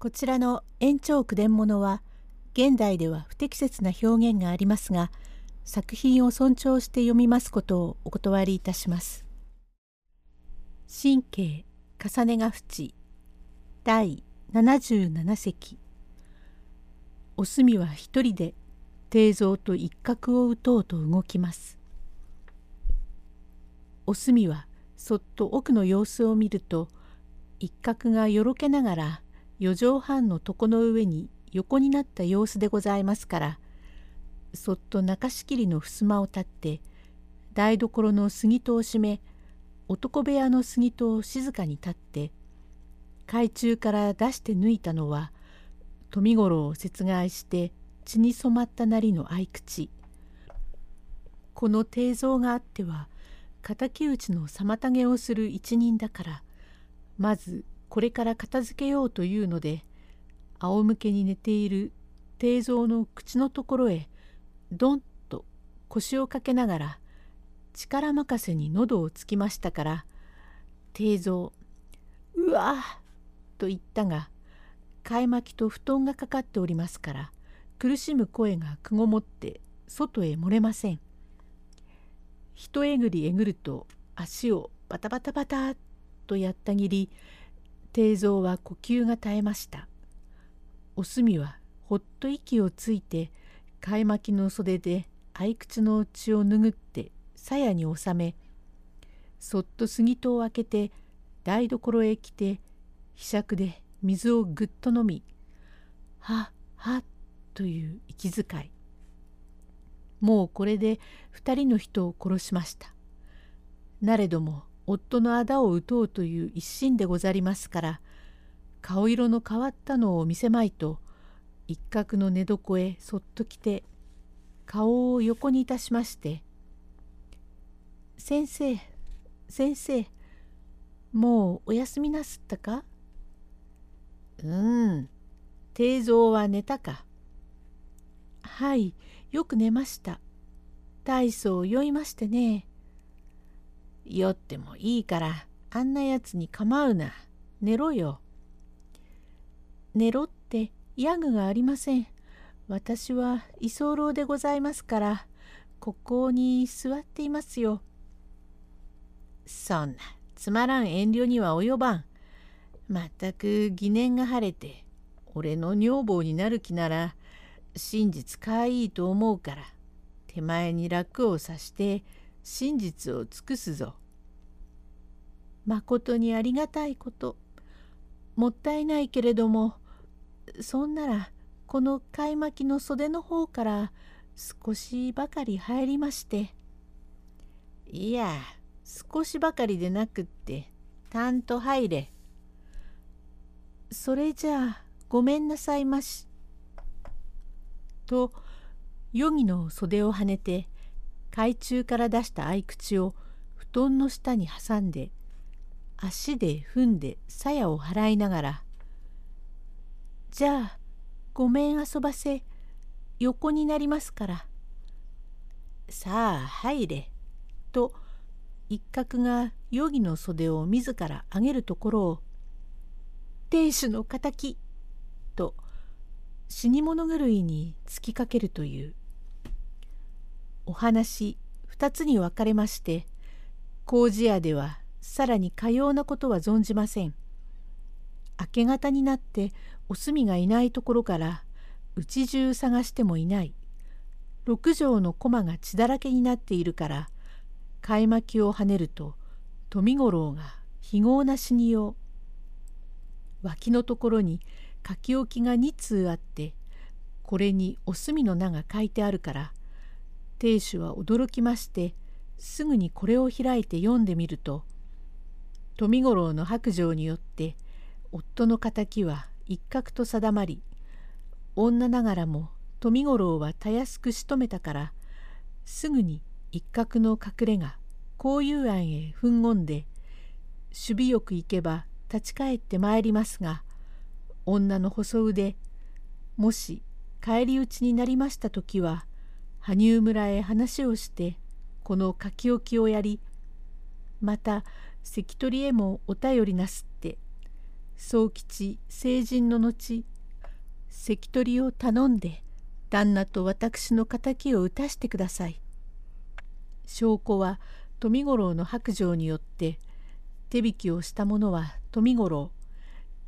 こちらの延長句伝物は現代では不適切な表現がありますが作品を尊重して読みますことをお断りいたします。神経重ねが淵第77席お墨は一人で定蔵と一角を打とうと動きます。お墨はそっと奥の様子を見ると一角がよろけながら四畳半の床の上に横になった様子でございますからそっと中仕切りの襖を立って台所の杉戸を閉め男部屋の杉戸を静かに立って海中から出して抜いたのは富五郎を殺害して血に染まったなりの合口この定蔵があっては敵討ちの妨げをする一人だからまずこれから片付けようというので仰向けに寝ている定蔵の口のところへドンと腰をかけながら力任せに喉をつきましたから定蔵「うわと言ったが替え巻きと布団がかかっておりますから苦しむ声がくごもって外へ漏れません。一えぐりえぐると足をバタバタバタとやったぎり定蔵は呼吸が絶えました。お墨はほっと息をついて替え巻きの袖で合口の血を拭って鞘に収めそっと杉戸を開けて台所へ来てひしゃくで水をぐっと飲み「はは」という息遣いもうこれで2人の人を殺しました。なれども夫の仇を討とうという一心でござりますから顔色の変わったのを見せまいと一角の寝床へそっと来て顔を横にいたしまして「先生先生もうお休みなすったか?」「うん定蔵は寝たか?」「はいよく寝ました。大層酔いましてね。酔ってもいいからあんなやつに構うな。寝ろよ。寝ろってヤグがありません。私は居候でございますからここに座っていますよ。そんなつまらん遠慮には及ばん。まったく疑念が晴れて俺の女房になる気なら真実かいいと思うから手前に楽をさして真実を尽くすぞ。まことにありがたいこと。もったいないけれどもそんならこの買い巻きの袖の方から少しばかり入りまして。いや少しばかりでなくってたんと入れ。それじゃあごめんなさいまし。と余儀の袖をはねて海中から出した合口を布団の下に挟んで足で踏んで鞘を払いながら「じゃあごめん遊ばせ横になりますから」「さあ入れ」と一角が余儀の袖を自ら上げるところを「亭主の敵」と死に物狂いに突きかけるという。お話2つに分かれまして工事屋ではさらにかようなことは存じません。明け方になってお墨がいないところから家中探してもいない。六畳の駒が血だらけになっているから買い巻きをはねると富五郎が非業な死にを脇のところに書き置きが2通あってこれにお墨の名が書いてあるから亭主は驚きましてすぐにこれを開いて読んでみると富五郎の白状によって夫の敵は一角と定まり女ながらも富五郎はたやすく仕留めたからすぐに一角の隠れが交友庵へふんごんで守備よく行けば立ち返ってまいりますが女の細腕もし返り討ちになりました時は羽生村へ話をしてこの書き置きをやりまた関取へもお便りなすって宗吉成人の後関取を頼んで旦那と私の敵を打たしてください。証拠は富五郎の白状によって手引きをした者は富五郎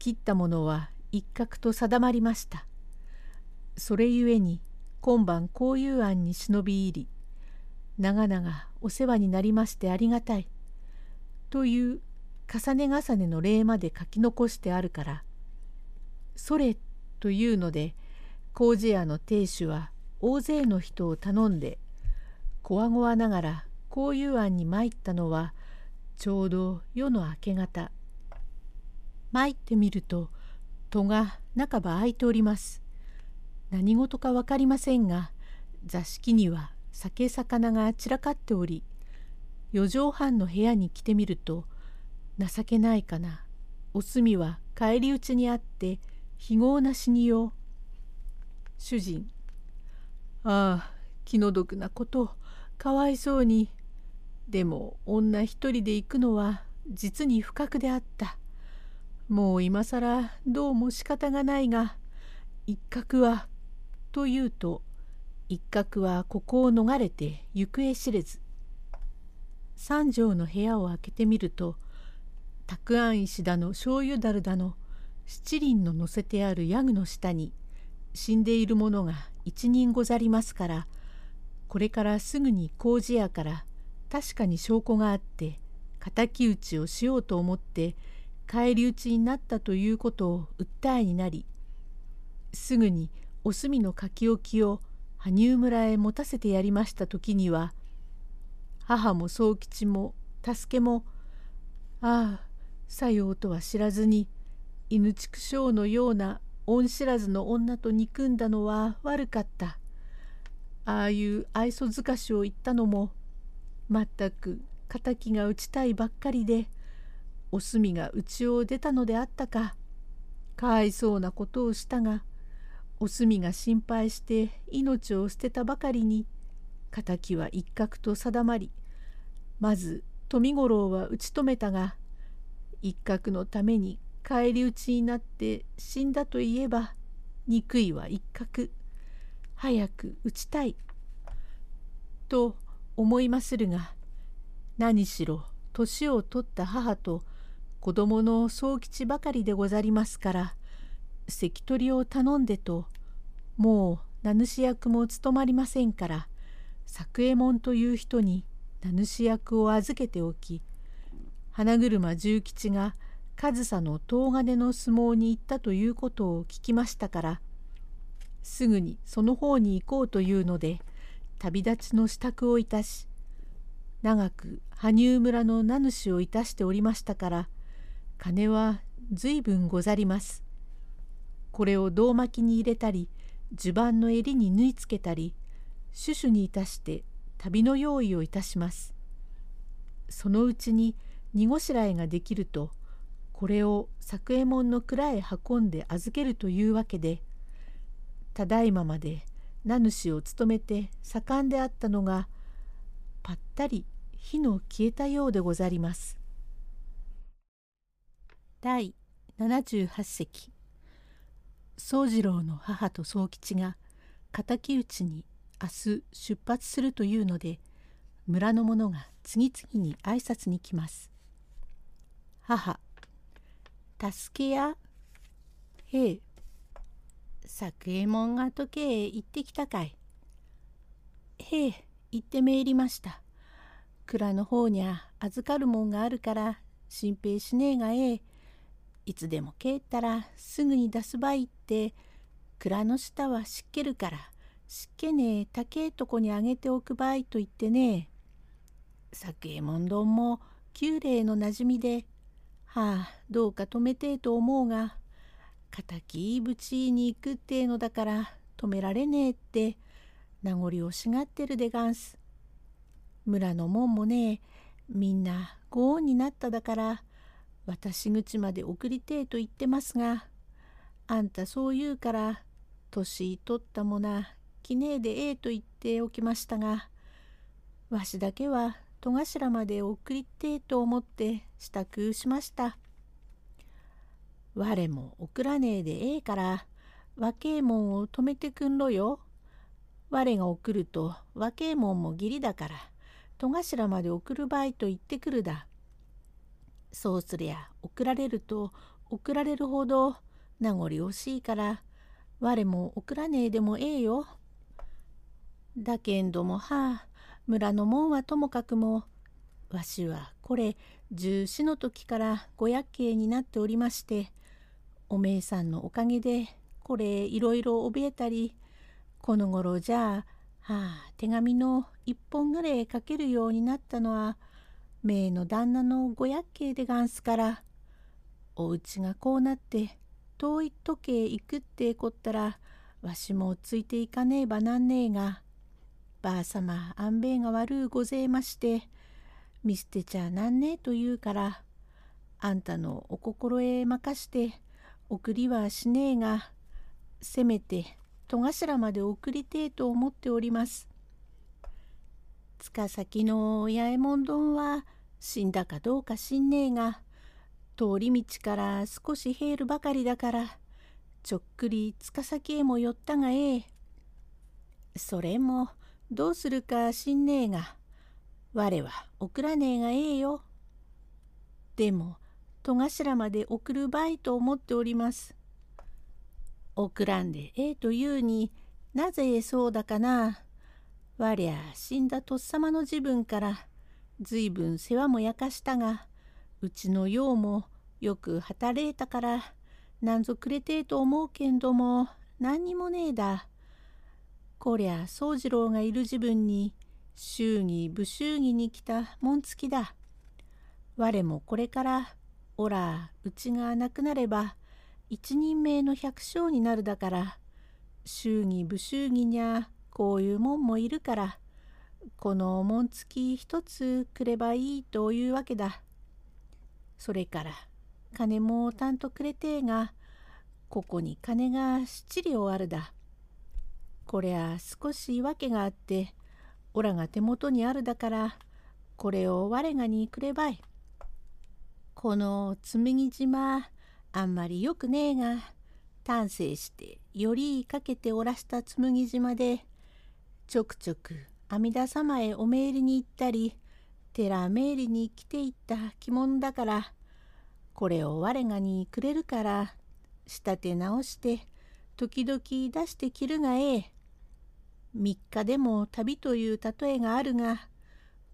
切った者は一角と定まりました。それゆえに今晩こういう案に忍び入り長々お世話になりましてありがたいという重ね重ねの礼まで書き残してあるからそれというので工事屋の亭主は大勢の人を頼んでこわごわながらこういう案に参ったのはちょうど夜の明け方参ってみると戸が半ば開いております。何事か分かりませんが座敷には酒魚が散らかっており四畳半の部屋に来てみると情けないかな。お墨は返り討ちにあって非業な死によ。う。主人ああ気の毒なことかわいそうに。でも女一人で行くのは実に不覚であった。もう今更どうも仕方がないが一角はというと一角はここを逃れて行方知れず。三畳の部屋を開けてみるとたくあん石だの醤油だるだの七輪の乗せてあるヤグの下に死んでいる者が一人ござりますからこれからすぐに工事屋から確かに証拠があって敵討ちをしようと思って返り討ちになったということを訴えになりすぐにお墨の書き置きを羽生村へ持たせてやりました時には母も宗吉も助けもああさようとは知らずに犬畜生のような恩知らずの女と憎んだのは悪かった。ああいう愛想づかしを言ったのもまったく敵が打ちたいばっかりでお墨が家を出たのであったかかわいそうなことをしたがお墨が心配して命を捨てたばかりに敵は一角と定まりまず富五郎は打ち止めたが一角のために返り討ちになって死んだといえば憎いは一角早く打ちたいと思いまするが何しろ年を取った母と子供の宗吉ばかりでござりますから関取を頼んでともう名主役も務まりませんから作右衛門という人に名主役を預けておき花車重吉が上総の東金の相撲に行ったということを聞きましたからすぐにその方に行こうというので旅立ちの支度をいたし長く羽生村の名主をいたしておりましたから金は随分ござります。これを胴巻きに入れたり襦袢の襟に縫い付けたりシュシュにいたして旅の用意をいたします。そのうちに荷ごしらえができるとこれを作右衛門の蔵へ運んで預けるというわけでただいままで名主を務めて盛んであったのがぱったり火の消えたようでござります。第78席宗次郎の母と宗吉が敵討ちに明日出発するというので村の者が次々に挨拶に来ます。母助けやへえ作右衛門が時計へ行ってきたかい。へえ行ってめいりました。蔵の方にゃ預かるもんがあるから心配しねえがええ。いつでも帰ったらすぐに出すばいって蔵の下は湿気るから湿気ねえ高えとこにあげておくばいと言ってね作右衛門丼も旧礼のなじみではあどうか止めてえと思うが敵ぶちに行くってえのだから止められねえって名残惜しがってるでがんす。村のもんもねみんなご恩になっただから私口まで送りてえと言ってますがあんたそう言うから年取ったもなきねえでええと言っておきましたがわしだけは戸頭まで送りてえと思って支度しました。我も送らねえでええから若えもんを止めてくんろよ。我が送ると若えもんも義理だから戸頭まで送る場合と言ってくるだ。そうすりゃ送られると送られるほど名残惜しいから我も送らねえでもええよ。だけんどもはあ村の門はともかくもわしはこれ十四の時からご厄介になっておりましておめえさんのおかげでこれいろいろ怯えたりこの頃じゃあ、はあ、手紙の一本ぐらい書けるようになったのはめいの旦那のご厄介でがんすからおうちがこうなって遠い時計行くってこったらわしもついていかねえばなんねえがばあさま安兵衛が悪うごぜえまして見捨てちゃなんねえと言うからあんたのお心へ任して送りはしねえがせめて戸頭まで送りてえと思っております。塚先の八右衛門丼は死んだかどうか知んねえが通り道から少し減るばかりだからちょっくり塚先へも寄ったがええ。それもどうするか知んねえが我は送らねえがええよ。でも戸頭まで送るばいと思っております。送らんでええというになぜそうだかな。我ゃ死んだとっさまの自分からずいぶん世話も焼かしたがうちのようもよく働いたからなんぞくれてえと思うけんども何にもねえだ。こりゃ宗次郎がいる自分に祝儀武祝儀に来た紋付きだ。我もこれからおらうちがなくなれば一人名の百姓になるだから祝儀武祝儀にゃこういうもんもいるからこの紋付き一つくればいいというわけだ。それから金もたんとくれてえがここに金が七両あるだ。こりゃ少し訳があっておらが手元にあるだからこれを我がにくればい。この紬島あんまりよくねえが丹精してよりかけておらした紬島でちょくちょく阿弥陀様へお参りに行ったり寺参りに来ていった着物だからこれを我がにくれるから仕立て直して時々出して着るがええ。3日でも旅という例えがあるが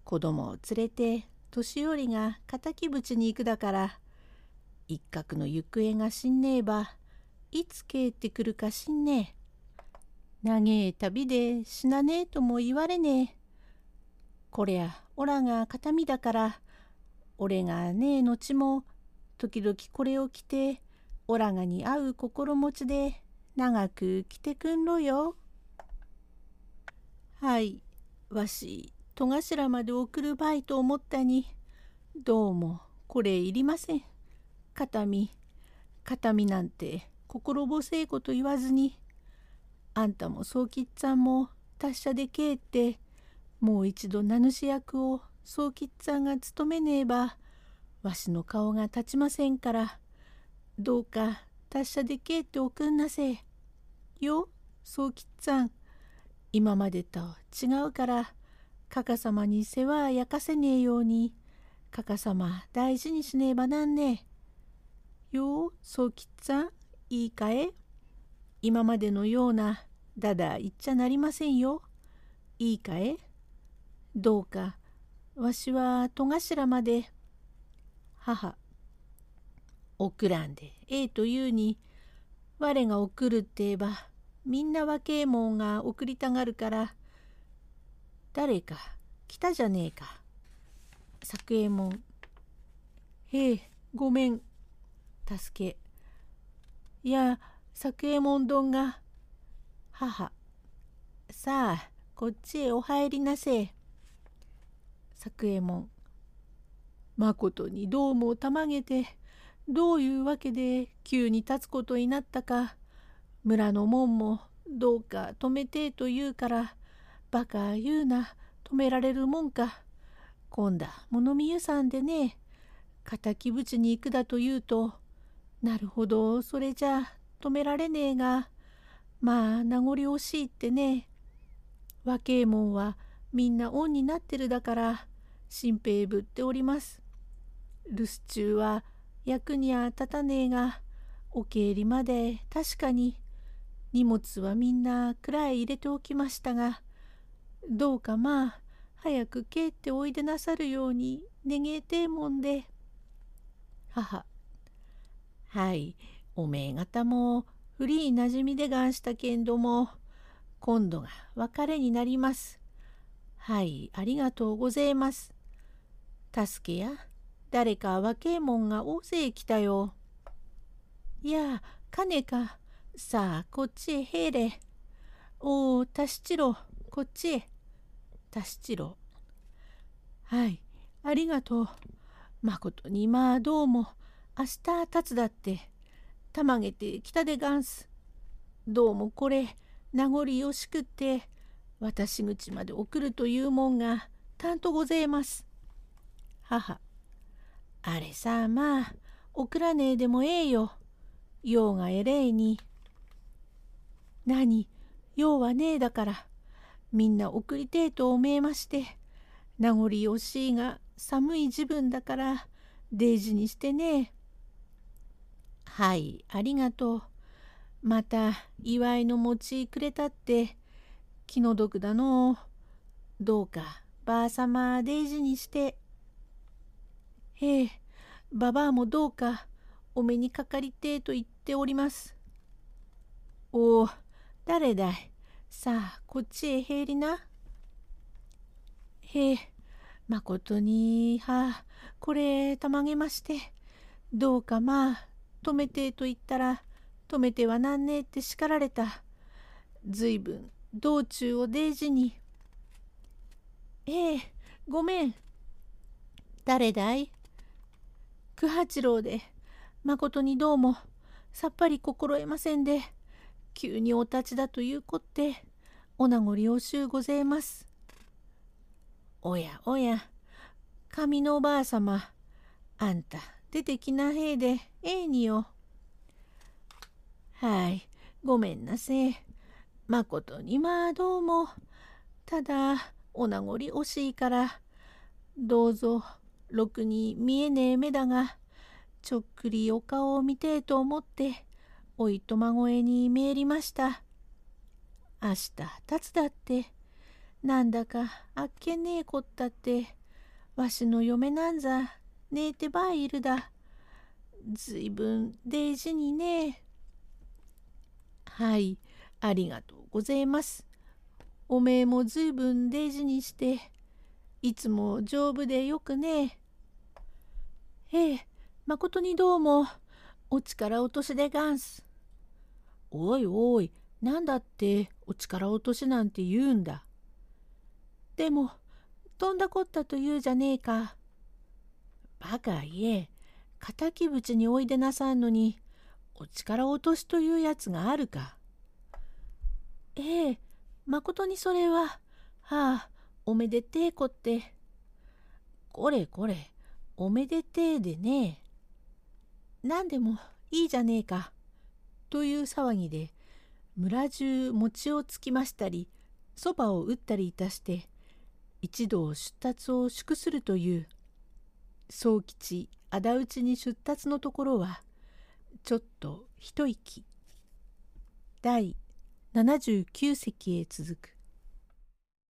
子供を連れて年寄りが敵淵に行くだから一角の行方が知んねえばいつ帰ってくるか知んねえ。長え旅で死なねえとも言われねえ。こりゃおらが形見だから俺がねえ後も時々これを着てオラがに合う心持ちで長く着てくんろよ。はい、わし、戸頭まで送るばいと思ったに、どうもこれいりません。形見、形見なんて心細いこと言わずに、あんたも宗吉さんも達者でけえって、もう一度名主役を宗吉さんが務めねえば、わしの顔が立ちませんから、どうか達者でけえっておくんなせ。よ、宗吉さん。今までと違うからかかさまに世話焼かせねえようにかかさま大事にしねえばなんねえ。ようそうきっさんいいかえ？今までのようなだだ言っちゃなりませんよ。いいかえどうか。わしは戸頭まで。母送らんで。ええというに我が送るって言えばみんな若えもんが送りたがるから。誰か来たじゃねえか。作右衛門へえごめん。助け。いや作右衛門丼が母。さあこっちへお入りなせ。え作右衛門。まことにどうもたまげてどういうわけで急に立つことになったか。村の門もどうか止めてと言うからバカ言うな止められるもんか。今度物見湯さんでね敵淵に行くだと言うとなるほどそれじゃ止められねえが。まあ名残惜しいってね若えもんはみんな恩になってるだから新兵ぶっております。留守中は役には立たねえがお帰りまで確かに荷物はみんな蔵へ入れておきましたがどうかまあ早く帰っておいでなさるように願えてえもんで。母はいおめえ方も古いなじみでがんしたけんども今度が別れになります。はいありがとうございます。助けや誰か若えもんが大勢来たよ。いや金かさあこっちへへれ。おお田七郎こっちへ。田七郎はいありがとう。まことにまあどうも明日立つだってたまげてきたでがんす。どうもこれ名残惜しくって私口まで送るというもんがたんとごぜえます。母あれさまあ送らねえでもええよ。用がえれいに。何？用はねえだからみんな送りてえと思えまして名残惜しいが寒い時分だからデイジにしてねはいありがとう。また祝いの餅くれたって気の毒だのどうかばあさまデイジにして。へえばばあもどうかお目にかかりてえと言っております。おお誰だい？さあこっちへ入りな。へえまことにはあこれたまげましてどうかまあ止めてと言ったら止めてはなんねえって叱られた。ずいぶん道中をデイジに。ええごめん。誰だい？九八郎でまことにどうもさっぱり心得ませんで急にお立ちだというこってお名残惜しゅうございます。おやおや上のおばあさまあんた出てきなへえでええによ。はい、ごめんなせ。まことにまあどうも。ただ、お名残惜しいから、どうぞ、ろくに見えねえ目だが、ちょっくりお顔を見てえと思って、おいとま声に見えりました。明日立つだって、なんだかあっけねえこったって、わしの嫁なんざねえてばいるだ。ずいぶん大事にね。はい、ありがとうございます。おめえもずいぶん大事にして、いつも丈夫でよくね。ええ、まことにどうも、お力落としでがんす。おいおい、なんだってお力落としなんて言うんだ。でも、飛んだこったと言うじゃねえか。バカ言え、敵淵においでなさんのに、お力落としというやつがあるか。ええ、まことにそれは、はあ、おめでてえこって。これこれ、おめでてえでねえ。何でもいいじゃねえか。という騒ぎで、村中餅をつきましたり、そばを打ったりいたして、一同出立を祝するという、宗吉仇討ちに出立のところは、ちょっと一息。第79席へ続く。